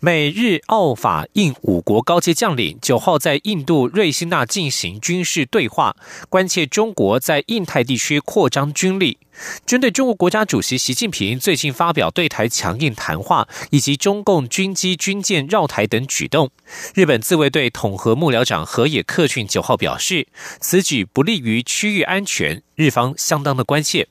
美日澳法印五国高阶将领九号在印度瑞辛纳进行军事对话，关切中国在印太地区扩张军力。针对中国国家主席习近平最近发表对台强硬谈话，以及中共军机军舰绕台等举动，日本自卫队统合幕僚长河野克俊九号表示，此举不利于区域安全，日方相当的关切。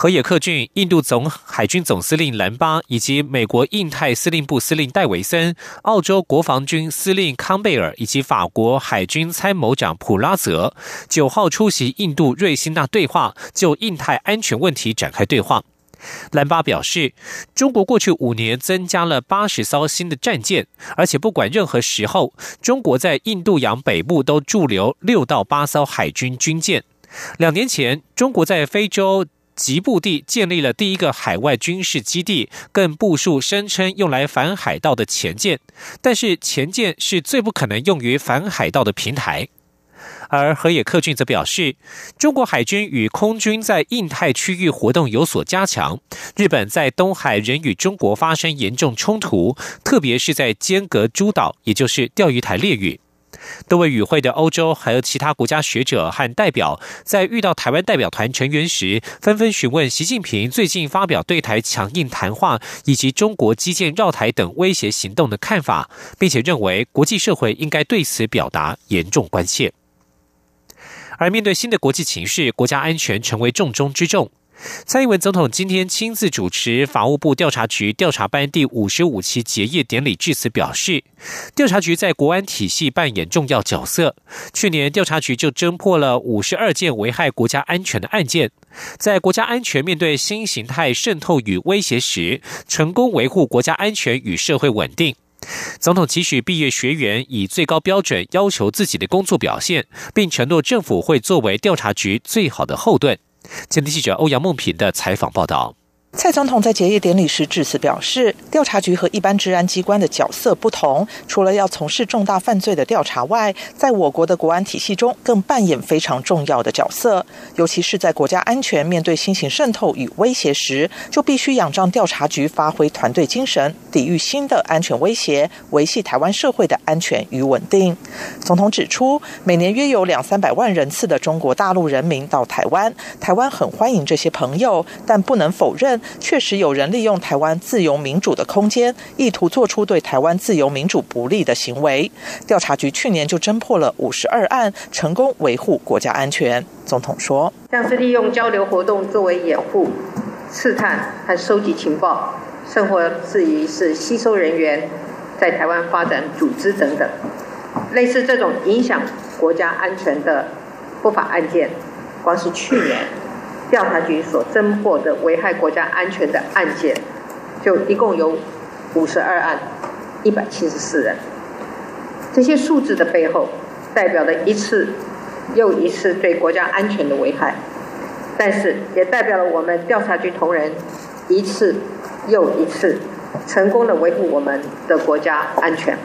河野克俊、印度总海军总司令兰巴以及美国印太司令部司令戴维森、澳洲国防军司令康贝尔以及法国海军参谋长普拉泽九号出席印度瑞辛纳对话，就印太安全问题展开对话。兰巴表示，中国过去五年增加了八十艘新的战舰，而且不管任何时候，中国在印度洋北部都驻留六到八艘海军军舰。两年前，中国在非洲。吉布地建立了第一个海外军事基地，更部署声称用来反海盗的前舰，但是前舰是最不可能用于反海盗的平台。而河野克俊则表示，中国海军与空军在印太区域活动有所加强，日本在东海仍与中国发生严重冲突，特别是在尖阁诸岛，也就是钓鱼台列屿。多位与会的欧洲还有其他国家学者和代表，在遇到台湾代表团成员时，纷纷询问习近平最近发表对台强硬谈话以及中国基建绕台等威胁行动的看法，并且认为国际社会应该对此表达严重关切。而面对新的国际形势，国家安全成为重中之重。蔡英文总统今天亲自主持法务部调查局调查班第五十五期结业典礼致辞，表示，调查局在国安体系扮演重要角色。去年调查局就侦破了五十二件危害国家安全的案件，在国家安全面对新形态渗透与威胁时，成功维护国家安全与社会稳定。总统期许毕业学员以最高标准要求自己的工作表现，并承诺政府会作为调查局最好的后盾。前天记者欧阳梦平的采访报道。蔡总统在结业典礼时致辞表示，调查局和一般治安机关的角色不同，除了要从事重大犯罪的调查外，在我国的国安体系中更扮演非常重要的角色。尤其是在国家安全面对新型渗透与威胁时，就必须仰仗调查局发挥团队精神，抵御新的安全威胁，维系台湾社会的安全与稳定。总统指出，每年约有两三百万人次的中国大陆人民到台湾，台湾很欢迎这些朋友，但不能否认。确实有人利用台湾自由民主的空间，意图做出对台湾自由民主不利的行为。调查局去年就侦破了五十二案，成功维护国家安全。总统说：“像是利用交流活动作为掩护、刺探和收集情报，甚或至于是吸收人员在台湾发展组织等等，类似这种影响国家安全的不法案件，光是去年。”调查局所侦破的危害国家安全的案件，就一共有五十二案，一百七十四人。这些数字的背后，代表了一次又一次对国家安全的危害，但是也代表了我们调查局同仁一次又一次成功的维护我们的国家安全。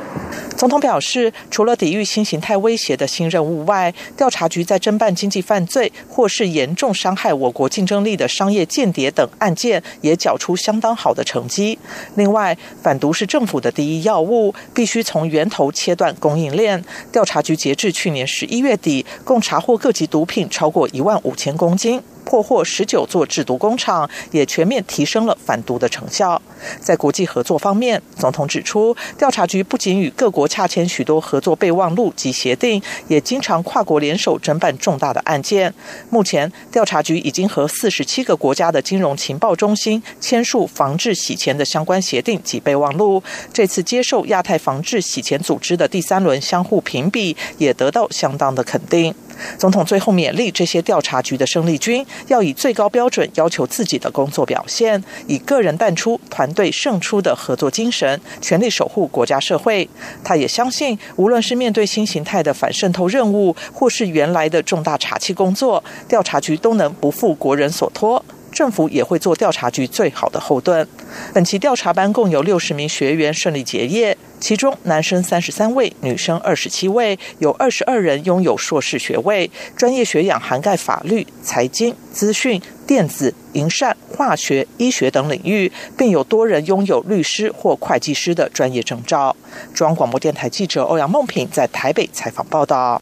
总统表示，除了抵御新形态威胁的新任务外，调查局在侦办经济犯罪或是严重伤害我国竞争力的商业间谍等案件，也缴出相当好的成绩。另外，反毒是政府的第一要务，必须从源头切断供应链。调查局截至去年十一月底，共查获各级毒品超过一万五千公斤。破获十九座制毒工厂，也全面提升了反毒的成效。在国际合作方面，总统指出，调查局不仅与各国洽签许多合作备忘录及协定，也经常跨国联手侦办重大的案件。目前，调查局已经和四十七个国家的金融情报中心签署防治洗钱的相关协定及备忘录。这次接受亚太防治洗钱组织的第三轮相互评比，也得到相当的肯定。总统最后勉励这些调查局的生力军，要以最高标准要求自己的工作表现，以个人淡出、团队胜出的合作精神，全力守护国家社会。他也相信，无论是面对新形态的反渗透任务，或是原来的重大查缉工作，调查局都能不负国人所托。政府也会做调查局最好的后盾。本期调查班共有六十名学员顺利结业，其中男生三十三位，女生二十七位，有二十二人拥有硕士学位，专业学养涵盖法律、财经、资讯、电子、营善、化学、医学等领域，并有多人拥有律师或会计师的专业证照。中央广播电台记者欧阳梦平在台北采访报道。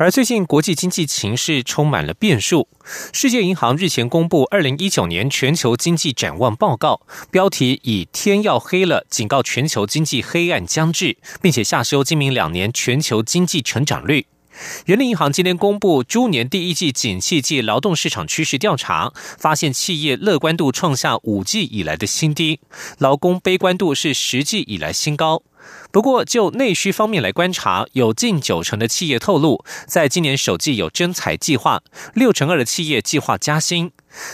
而最近国际经济情势充满了变数。世界银行日前公布二零一九年全球经济展望报告，标题以“天要黑了”，警告全球经济黑暗将至，并且下修今明两年全球经济成长率。人力银行今天公布猪年第一季景气及劳动市场趋势调查，发现企业乐观度创下五季以来的新低，劳工悲观度是十季以来新高。不过，就内需方面来观察，有近九成的企业透露，在今年首季有征才计划；六成二的企业计划加薪。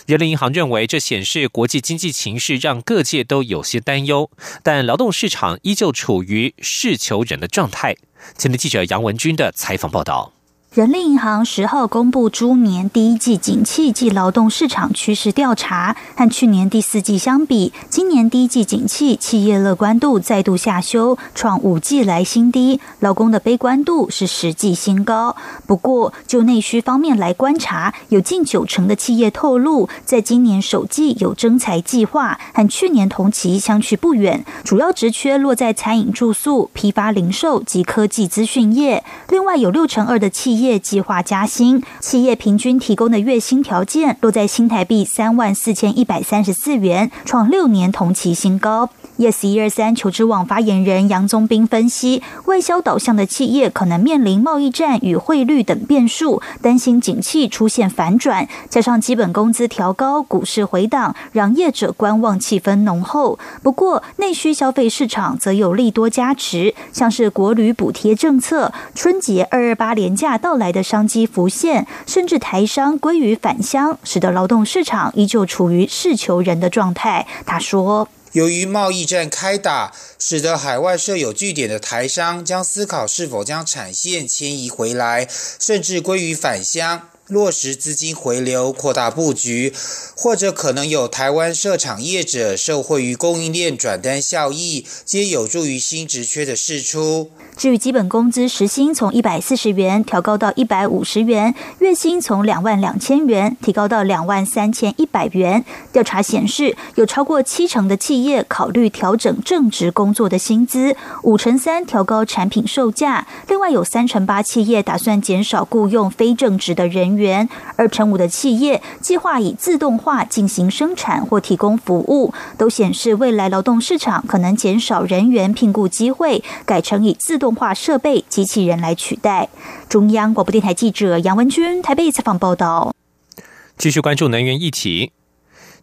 人民银行认为，这显示国际经济情势让各界都有些担忧，但劳动市场依旧处于事求人的状态。前天记者杨文军的采访报道。人力银行十号公布猪年第一季景气及劳动市场趋势调查，和去年第四季相比，今年第一季景气企业乐观度再度下修，创五季来新低；劳工的悲观度是十季新高。不过，就内需方面来观察，有近九成的企业透露，在今年首季有征才计划，和去年同期相去不远。主要职缺落在餐饮、住宿、批发、零售及科技资讯业。另外，有六成二的企业。业计划加薪，企业平均提供的月薪条件落在新台币三万四千一百三十四元，创六年同期新高。Yes 一二三求职网发言人杨宗斌分析，外销导向的企业可能面临贸易战与汇率等变数，担心景气出现反转，加上基本工资调高、股市回档，让业者观望气氛浓厚。不过，内需消费市场则有利多加持，像是国旅补贴政策、春节二二八廉价到来的商机浮现，甚至台商归于返乡，使得劳动市场依旧处于市求人的状态。他说。由于贸易战开打，使得海外设有据点的台商将思考是否将产线迁移回来，甚至归于返乡。落实资金回流、扩大布局，或者可能有台湾设厂业者受惠于供应链转单效益，皆有助于新职缺的释出。至于基本工资时薪从一百四十元调高到一百五十元，月薪从两万两千元提高到两万三千一百元。调查显示，有超过七成的企业考虑调整正职工作的薪资，五成三调高产品售价，另外有三成八企业打算减少雇佣非正职的人员，二成五的企业计划以自动化进行生产或提供服务，都显示未来劳动市场可能减少人员聘雇机会，改成以自动。化设备、机器人来取代。中央广播电台记者杨文君台北采访报道。继续关注能源议题。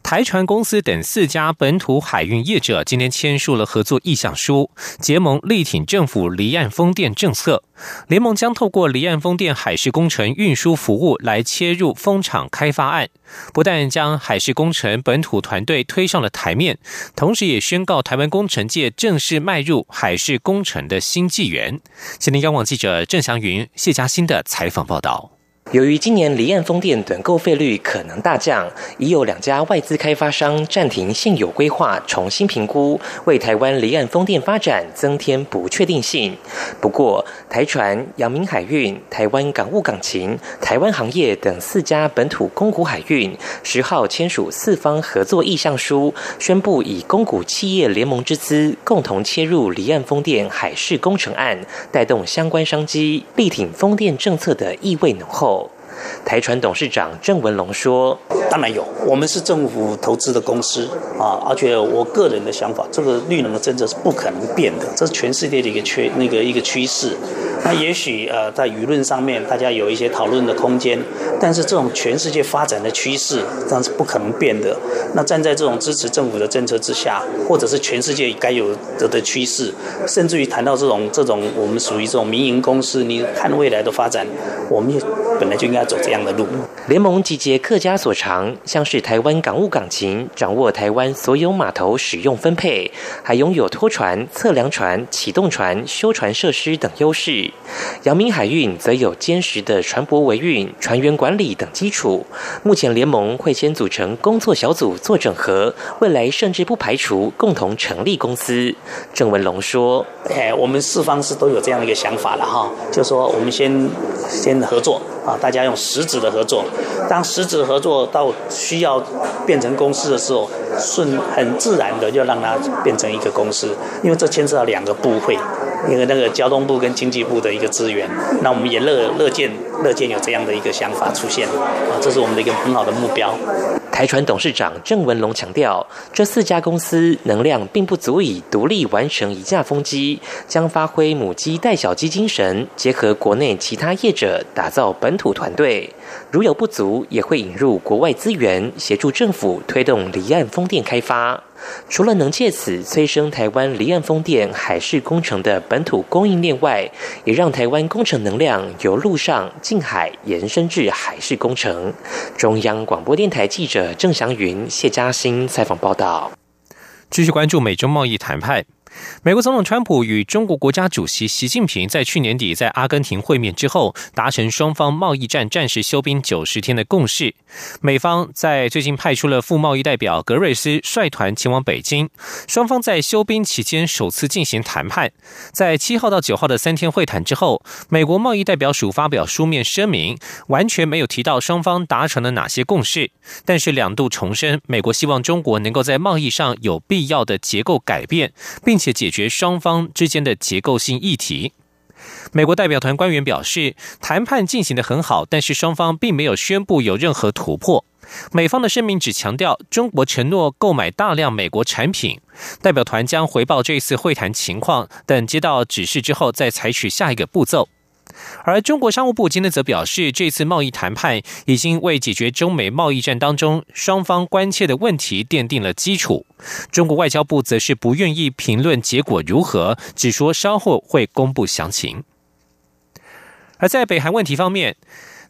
台船公司等四家本土海运业者今天签署了合作意向书，结盟力挺政府离岸风电政策。联盟将透过离岸风电海事工程运输服务来切入风场开发案，不但将海事工程本土团队推上了台面，同时也宣告台湾工程界正式迈入海事工程的新纪元。今天，央广记者郑祥云、谢嘉欣的采访报道。由于今年离岸风电短购费率可能大降，已有两家外资开发商暂停现有规划，重新评估，为台湾离岸风电发展增添不确定性。不过，台船、阳明海运、台湾港务港勤、台湾行业等四家本土公股海运十号签署四方合作意向书，宣布以公股企业联盟之资，共同切入离岸风电海事工程案，带动相关商机，力挺风电政策的意味浓厚。台船董事长郑文龙说：“当然有，我们是政府投资的公司啊，而且我个人的想法，这个绿能的政策是不可能变的，这是全世界的一个缺那个一个趋势。那也许呃在舆论上面大家有一些讨论的空间，但是这种全世界发展的趋势，这样是不可能变的。那站在这种支持政府的政策之下，或者是全世界该有的的趋势，甚至于谈到这种这种我们属于这种民营公司，你看未来的发展，我们也本来就应该走这样的路。联盟集结客家所长，像是台湾港务港勤，掌握台湾所有码头使用分配，还拥有拖船、测量船、启动船、修船设施等优势。阳明海运则有坚实的船舶维运、船员管理等基础。目前联盟会先组成工作小组做整合，未来甚至不排除共同成立公司。郑文龙说：“哎，我们四方是都有这样的一个想法了哈，就说我们先先合作啊，大家用实质的合作。当实质合作到需要变成公司的时候，顺很自然的就让它变成一个公司，因为这牵涉到两个部会。”因为那个交通部跟经济部的一个资源，那我们也乐乐见乐见有这样的一个想法出现，啊，这是我们的一个很好的目标。台船董事长郑文龙强调，这四家公司能量并不足以独立完成一架风机，将发挥母鸡带小鸡精神，结合国内其他业者，打造本土团队。如有不足，也会引入国外资源，协助政府推动离岸风电开发。除了能借此催生台湾离岸风电海事工程的本土供应链外，也让台湾工程能量由陆上近海延伸至海事工程。中央广播电台记者郑祥云、谢嘉欣采访报道。继续关注美中贸易谈判。美国总统川普与中国国家主席习近平在去年底在阿根廷会面之后，达成双方贸易战暂时休兵九十天的共识。美方在最近派出了副贸易代表格瑞斯率团前往北京，双方在休兵期间首次进行谈判。在七号到九号的三天会谈之后，美国贸易代表署发表书面声明，完全没有提到双方达成了哪些共识，但是两度重申美国希望中国能够在贸易上有必要的结构改变，并。且解决双方之间的结构性议题。美国代表团官员表示，谈判进行的很好，但是双方并没有宣布有任何突破。美方的声明只强调中国承诺购买大量美国产品。代表团将回报这次会谈情况，等接到指示之后再采取下一个步骤。而中国商务部今天则表示，这次贸易谈判已经为解决中美贸易战当中双方关切的问题奠定了基础。中国外交部则是不愿意评论结果如何，只说稍后会公布详情。而在北韩问题方面，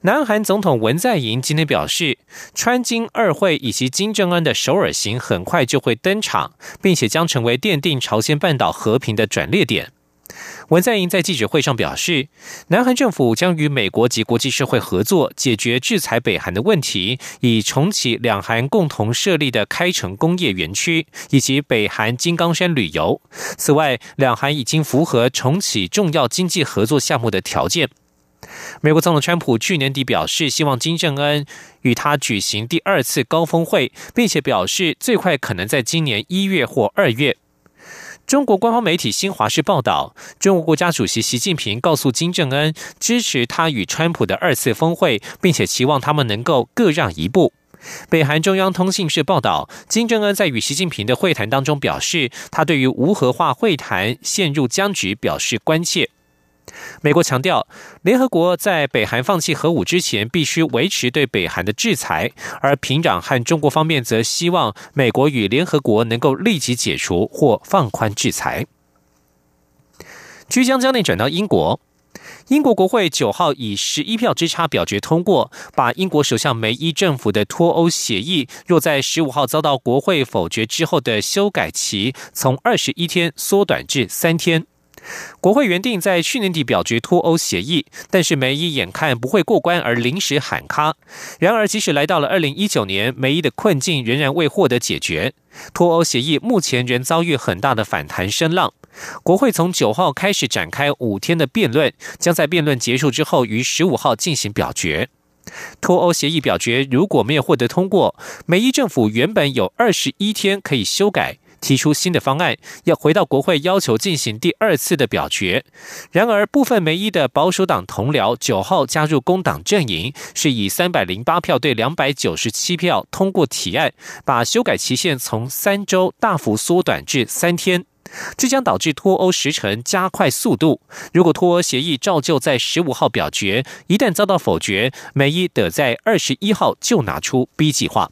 南韩总统文在寅今天表示，川金二会以及金正恩的首尔行很快就会登场，并且将成为奠定朝鲜半岛和平的转捩点。文在寅在记者会上表示，南韩政府将与美国及国际社会合作，解决制裁北韩的问题，以重启两韩共同设立的开城工业园区以及北韩金刚山旅游。此外，两韩已经符合重启重要经济合作项目的条件。美国总统川普去年底表示，希望金正恩与他举行第二次高峰会，并且表示最快可能在今年一月或二月。中国官方媒体新华社报道，中国国家主席习近平告诉金正恩，支持他与川普的二次峰会，并且期望他们能够各让一步。北韩中央通信社报道，金正恩在与习近平的会谈当中表示，他对于无核化会谈陷入僵局表示关切。美国强调，联合国在北韩放弃核武之前，必须维持对北韩的制裁。而平壤和中国方面则希望美国与联合国能够立即解除或放宽制裁。即将焦点转到英国，英国国会九号以十一票之差表决通过，把英国首相梅伊政府的脱欧协议，若在十五号遭到国会否决之后的修改期，从二十一天缩短至三天。国会原定在去年底表决脱欧协议，但是梅伊眼看不会过关而临时喊卡。然而，即使来到了二零一九年，梅伊的困境仍然未获得解决。脱欧协议目前仍遭遇很大的反弹声浪。国会从九号开始展开五天的辩论，将在辩论结束之后于十五号进行表决。脱欧协议表决如果没有获得通过，梅伊政府原本有二十一天可以修改。提出新的方案，要回到国会要求进行第二次的表决。然而，部分梅伊的保守党同僚九号加入工党阵营，是以三百零八票对两百九十七票通过提案，把修改期限从三周大幅缩短至三天。这将导致脱欧时程加快速度。如果脱欧协议照旧在十五号表决，一旦遭到否决，美伊得在二十一号就拿出 B 计划。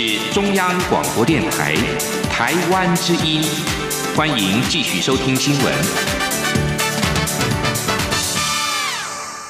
是中央广播电台台湾之音，欢迎继续收听新闻。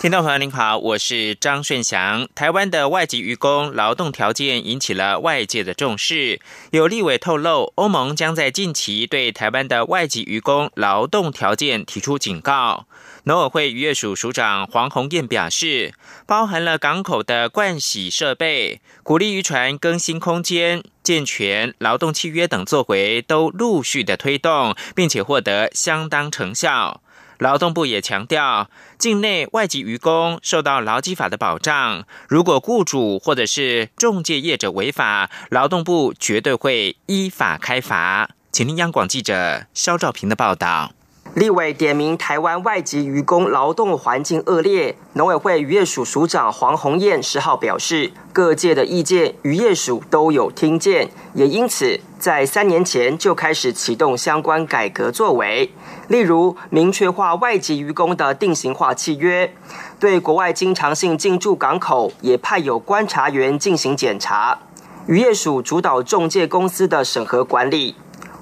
听众朋友您好，我是张顺祥。台湾的外籍渔工劳动条件引起了外界的重视，有立委透露，欧盟将在近期对台湾的外籍渔工劳动条件提出警告。农委会渔业署署长黄宏燕表示，包含了港口的灌洗设备、鼓励渔船更新空间、健全劳动契约等作为，都陆续的推动，并且获得相当成效。劳动部也强调，境内外籍渔工受到劳基法的保障，如果雇主或者是中介业者违法，劳动部绝对会依法开罚。请听央广记者肖兆平的报道。立委点名台湾外籍渔工劳动环境恶劣，农委会渔业署署长黄鸿燕十号表示，各界的意见渔业署都有听见，也因此在三年前就开始启动相关改革作为，例如明确化外籍渔工的定型化契约，对国外经常性进驻港口也派有观察员进行检查，渔业署主导中介公司的审核管理。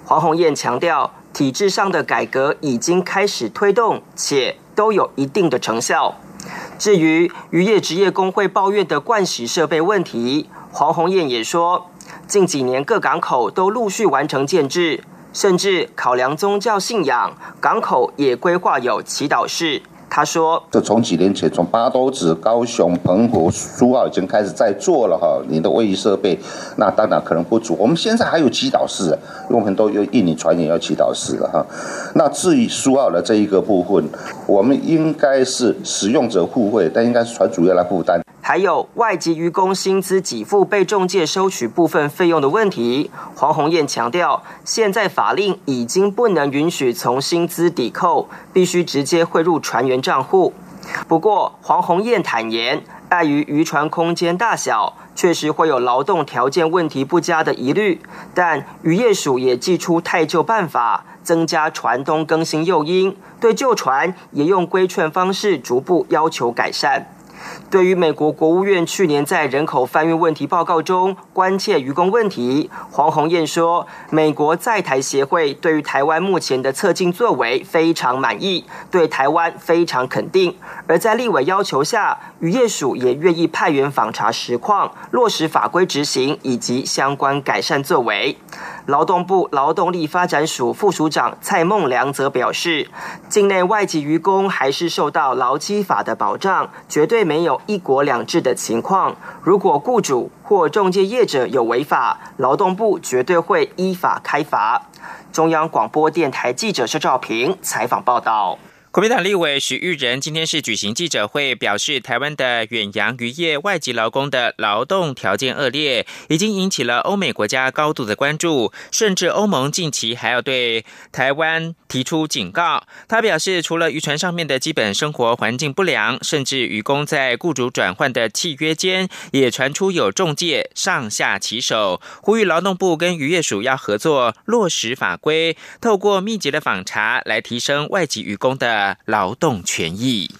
黄鸿燕强调。体制上的改革已经开始推动，且都有一定的成效。至于渔业职业工会抱怨的灌洗设备问题，黄鸿燕也说，近几年各港口都陆续完成建制，甚至考量宗教信仰，港口也规划有祈祷室。他说：“就从几年前，从八斗子、高雄、澎湖、苏澳已经开始在做了哈，你的卫浴设备，那当然可能不足。我们现在还有祈祷室，因为我们都有印尼船也要祈祷室了哈。那至于苏澳的这一个部分，我们应该是使用者付费，但应该是船主要来负担。”还有外籍渔工薪资给付被中介收取部分费用的问题，黄鸿燕强调，现在法令已经不能允许从薪资抵扣，必须直接汇入船员账户。不过，黄鸿燕坦言，碍于渔船空间大小，确实会有劳动条件问题不佳的疑虑，但渔业署也寄出太旧办法，增加船东更新诱因，对旧船也用规劝方式逐步要求改善。对于美国国务院去年在人口贩运问题报告中关切渔工问题，黄鸿燕说，美国在台协会对于台湾目前的策进作为非常满意，对台湾非常肯定。而在立委要求下，渔业署也愿意派员访查实况，落实法规执行以及相关改善作为。劳动部劳动力发展署副署长蔡孟良则表示，境内外籍渔工还是受到劳基法的保障，绝对没有一国两制的情况。如果雇主或中介业者有违法，劳动部绝对会依法开罚。中央广播电台记者施兆平采访报道。国民党立委许玉仁今天是举行记者会，表示台湾的远洋渔业外籍劳工的劳动条件恶劣，已经引起了欧美国家高度的关注，甚至欧盟近期还要对台湾提出警告。他表示，除了渔船上面的基本生活环境不良，甚至渔工在雇主转换的契约间也传出有中介上下其手，呼吁劳动部跟渔业署要合作落实法规，透过密集的访查来提升外籍渔工的。劳动权益。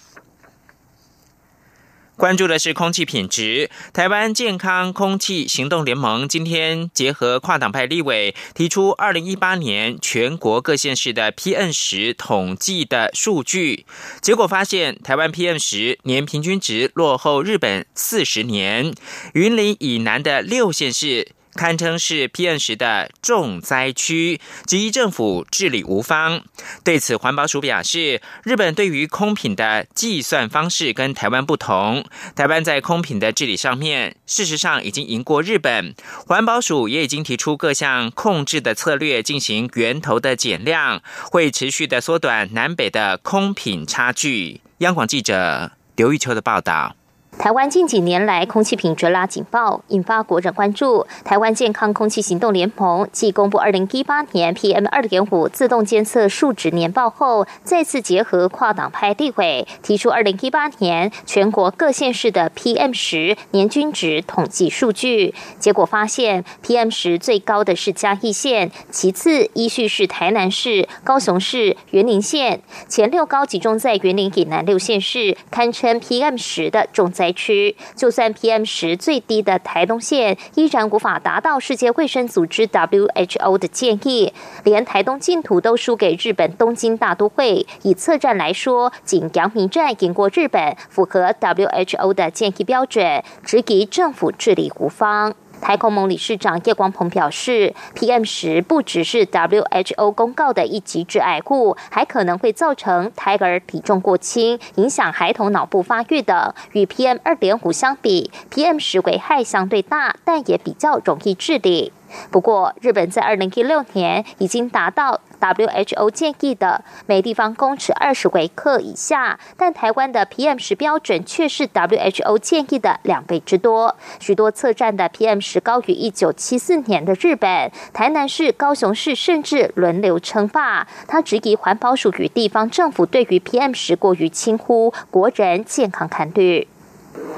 关注的是空气品质。台湾健康空气行动联盟今天结合跨党派立委，提出二零一八年全国各县市的 PM 十统计的数据，结果发现台湾 PM 十年平均值落后日本四十年。云林以南的六县市。堪称是 PN 十的重灾区，及政府治理无方。对此，环保署表示，日本对于空品的计算方式跟台湾不同，台湾在空品的治理上面，事实上已经赢过日本。环保署也已经提出各项控制的策略，进行源头的减量，会持续的缩短南北的空品差距。央广记者刘玉秋的报道。台湾近几年来空气品质拉警报，引发国人关注。台湾健康空气行动联盟继公布二零一八年 PM 二点五自动监测数值年报后，再次结合跨党派地委，提出二零一八年全国各县市的 PM 十年均值统计数据。结果发现，PM 十最高的是嘉义县，其次依序是台南市、高雄市、云林县，前六高集中在云林以南六县市，堪称 PM 十的重灾。区，就算 PM 十最低的台东县依然无法达到世界卫生组织 WHO 的建议，连台东净土都输给日本东京大都会。以测站来说，仅阳明站赢过日本，符合 WHO 的建议标准，直及政府治理无方。台空盟理事长叶光鹏表示，PM 十不只是 WHO 公告的一级致癌物，还可能会造成胎儿体重过轻、影响孩童脑部发育等。与 PM 二点五相比，PM 十危害相对大，但也比较容易治理。不过，日本在二零一六年已经达到 WHO 建议的每立方公尺二十微克以下，但台湾的 PM 十标准却是 WHO 建议的两倍之多。许多测站的 PM 十高于一九七四年的日本，台南市、高雄市甚至轮流称霸。他质疑环保署与地方政府对于 PM 十过于轻忽国人健康看虑。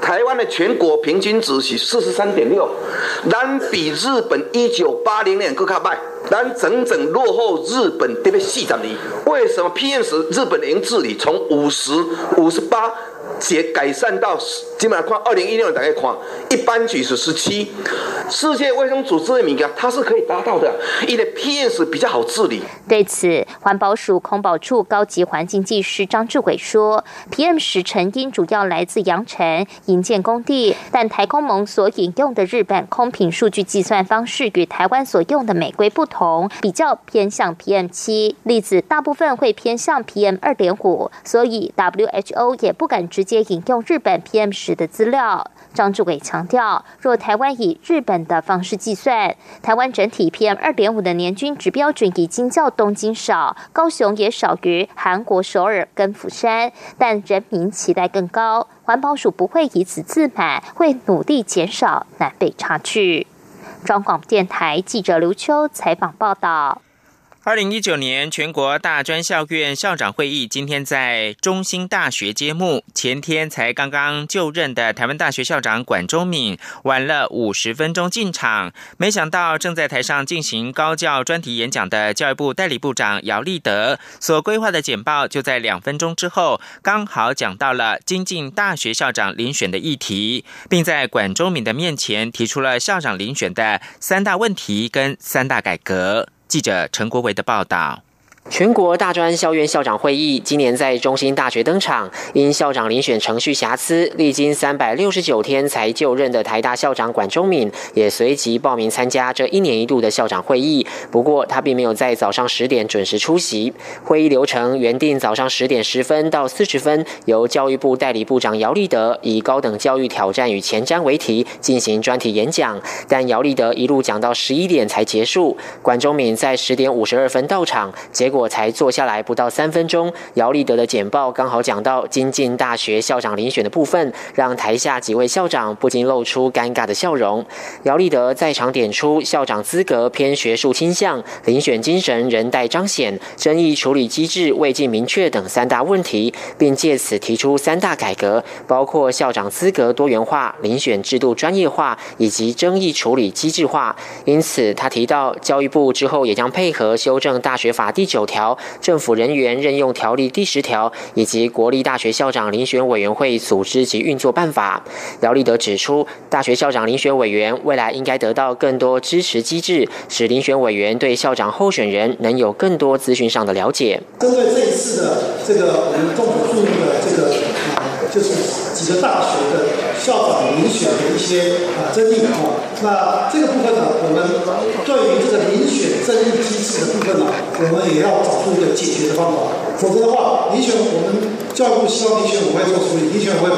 台湾的全国平均值是四十三点六，咱比日本一九八零年更卡慢，咱整整落后日本特别四十年。为什么 PM 十日本零治理从五十五十八？解改善到基本上看二零一六年大概看一般举是十七，世界卫生组织的名啊，它是可以达到的，因为 PM 十比较好治理。对此，环保署空保处高级环境技师张志伟说，PM 十成因主要来自扬尘营建工地，但台空盟所引用的日本空品数据计算方式与台湾所用的美规不同，比较偏向 PM 七，粒子大部分会偏向 PM 二点五，所以 WHO 也不敢直接。引用日本 PM 十的资料，张志伟强调，若台湾以日本的方式计算，台湾整体 PM 二点五的年均值标准已经较东京少，高雄也少于韩国首尔跟釜山，但人民期待更高。环保署不会以此自满，会努力减少南北差距。中广电台记者刘秋采访报道。二零一九年全国大专校院校长会议今天在中兴大学揭幕。前天才刚刚就任的台湾大学校长管中敏晚了五十分钟进场，没想到正在台上进行高教专题演讲的教育部代理部长姚立德所规划的简报，就在两分钟之后刚好讲到了精进大学校长遴选的议题，并在管中敏的面前提出了校长遴选的三大问题跟三大改革。记者陈国伟的报道。全国大专校院校长会议今年在中心大学登场，因校长遴选程序瑕疵，历经三百六十九天才就任的台大校长管中敏也随即报名参加这一年一度的校长会议。不过他并没有在早上十点准时出席。会议流程原定早上十点十分到四十分，由教育部代理部长姚立德以“高等教育挑战与前瞻”为题进行专题演讲，但姚立德一路讲到十一点才结束。管中敏在十点五十二分到场，结果才坐下来不到三分钟，姚立德的简报刚好讲到精进大学校长遴选的部分，让台下几位校长不禁露出尴尬的笑容。姚立德在场点出校长资格偏学术倾向，遴选精神仍待彰显，争议处理机制未尽明确等三大问题，并借此提出三大改革，包括校长资格多元化、遴选制度专业化以及争议处理机制化。因此，他提到教育部之后也将配合修正大学法第九。条政府人员任用条例第十条以及国立大学校长遴选委员会组织及运作办法，姚立德指出，大学校长遴选委员未来应该得到更多支持机制，使遴选委员对校长候选人能有更多资讯上的了解。针对这一次的这个我们政府注入的这个，就是。几个大学的校长遴选的一些啊争议啊。那这个部分呢，我们对于这争议机制的部分呢，我们也要找出一个解决的方法。否则的话，遴选我们教育部希望遴选委会做处理，遴选委会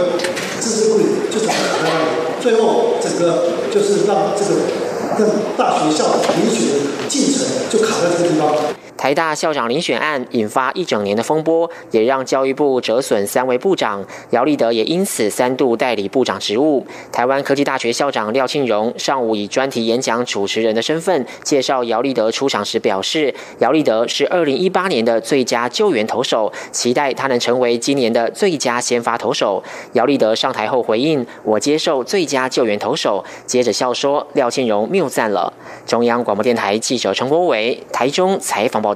置之不理，就在那里，最后整个就是让这个让大学校遴选的进程就卡在这个地方。台大校长遴选案引发一整年的风波，也让教育部折损三位部长，姚立德也因此三度代理部长职务。台湾科技大学校长廖庆荣上午以专题演讲主持人的身份介绍姚立德出场。时表示，姚立德是二零一八年的最佳救援投手，期待他能成为今年的最佳先发投手。姚立德上台后回应：“我接受最佳救援投手。”接着笑说：“廖庆荣谬赞了。”中央广播电台记者陈国伟台中采访报。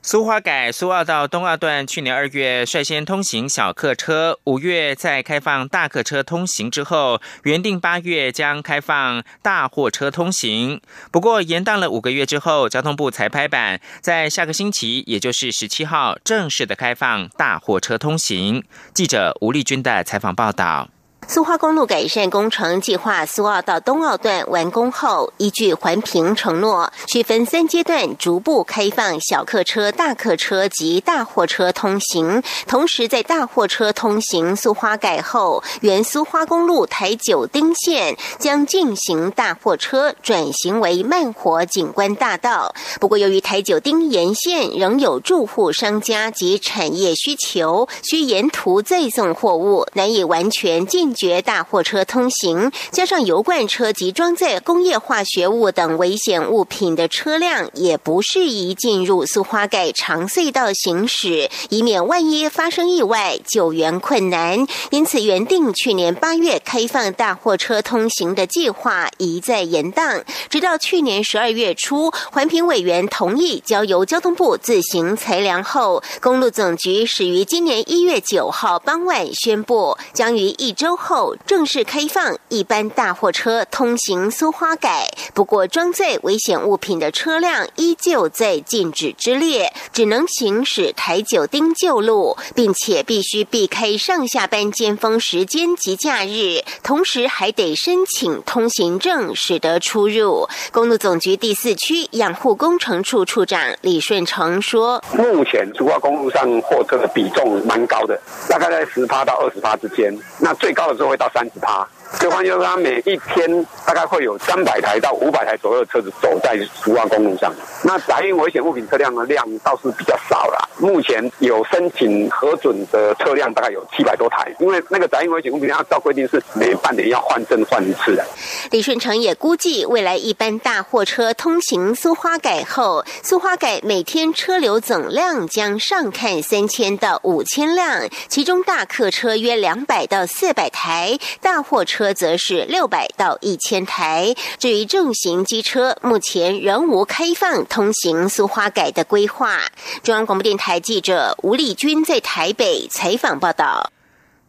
苏花改苏澳到东澳段去年二月率先通行小客车，五月在开放大客车通行之后，原定八月将开放大货车通行。不过延宕了五个月之后，交通部才拍板，在下个星期，也就是十七号正式的开放大货车通行。记者吴丽君的采访报道。苏花公路改善工程计划苏澳到东澳段完工后，依据环评承诺，区分三阶段逐步开放小客车、大客车及大货车通行。同时，在大货车通行苏花改后，原苏花公路台九丁线将进行大货车转型为慢活景观大道。不过，由于台九丁沿线仍有住户、商家及产业需求，需沿途再送货物，难以完全进。绝大货车通行，加上油罐车及装载工业化学物等危险物品的车辆，也不适宜进入苏花盖长隧道行驶，以免万一发生意外，救援困难。因此，原定去年八月开放大货车通行的计划一再延宕，直到去年十二月初，环评委员同意交由交通部自行裁量后，公路总局始于今年一月九号傍晚宣布，将于一周。后后正式开放一般大货车通行苏花改，不过装载危险物品的车辆依旧在禁止之列，只能行驶台九丁旧路，并且必须避开上下班尖峰时间及假日，同时还得申请通行证，使得出入。公路总局第四区养护工程处处长李顺成说：“目前苏花公路上货车的比重蛮高的，大概在十趴到二十趴之间，那最高的。”就会到三十趴。就换就是他每一天大概会有三百台到五百台左右的车子走在苏澳公路上。那载运危险物品车辆的量倒是比较少了。目前有申请核准的车辆大概有七百多台，因为那个载运危险物品按照规定是每半年要换证换一次的。李顺成也估计，未来一般大货车通行苏花改后，苏花改每天车流总量将上看三千到五千辆，其中大客车约两百到四百台，大货车。车则是六百到一千台。至于重型机车，目前仍无开放通行苏花改的规划。中央广播电台记者吴丽君在台北采访报道。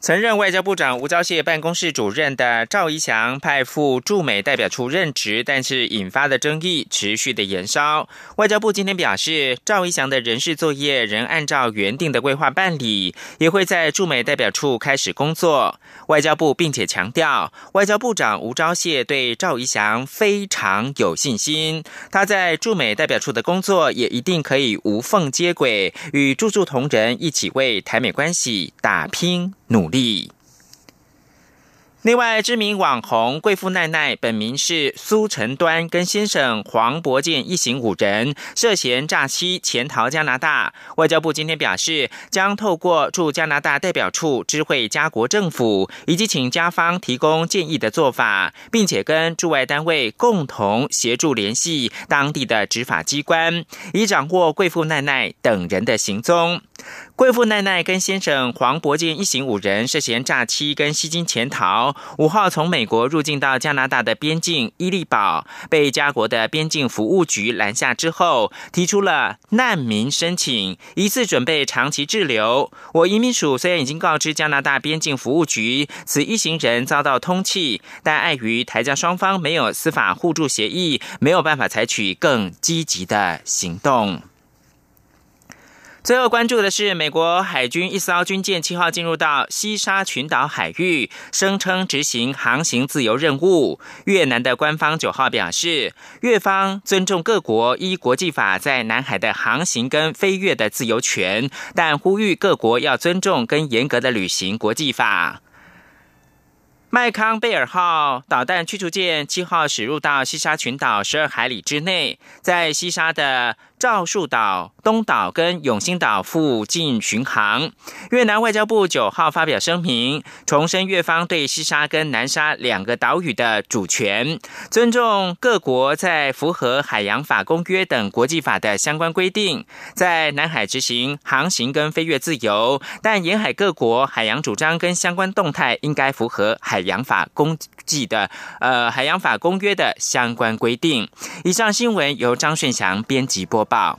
曾任外交部长吴钊燮办公室主任的赵一翔派赴驻美代表处任职，但是引发的争议持续的延烧。外交部今天表示，赵一翔的人事作业仍按照原定的规划办理，也会在驻美代表处开始工作。外交部并且强调，外交部长吴钊燮对赵一翔非常有信心，他在驻美代表处的工作也一定可以无缝接轨，与驻驻同仁一起为台美关系打拼。努力。另外，知名网红贵妇奈奈本名是苏晨端，跟先生黄博健一行五人涉嫌诈欺潜逃加拿大。外交部今天表示，将透过驻加拿大代表处知会加国政府，以及请加方提供建议的做法，并且跟驻外单位共同协助联系当地的执法机关，以掌握贵妇奈奈等人的行踪。贵妇奈奈跟先生黄博健一行五人涉嫌诈欺跟吸金潜逃，五号从美国入境到加拿大的边境伊利堡，被加国的边境服务局拦下之后，提出了难民申请，疑似准备长期滞留。我移民署虽然已经告知加拿大边境服务局，此一行人遭到通缉，但碍于台加双方没有司法互助协议，没有办法采取更积极的行动。最后关注的是，美国海军一艘军舰七号进入到西沙群岛海域，声称执行航行自由任务。越南的官方九号表示，越方尊重各国依国际法在南海的航行跟飞越的自由权，但呼吁各国要尊重跟严格的履行国际法。麦康贝尔号导弹驱逐舰七号驶入到西沙群岛十二海里之内，在西沙的。赵树岛、东岛跟永兴岛附近巡航。越南外交部九号发表声明，重申越方对西沙跟南沙两个岛屿的主权，尊重各国在符合海洋法公约等国际法的相关规定，在南海执行航行跟飞越自由，但沿海各国海洋主张跟相关动态应该符合海洋法公记的呃海洋法公约的相关规定。以上新闻由张顺祥编辑播报。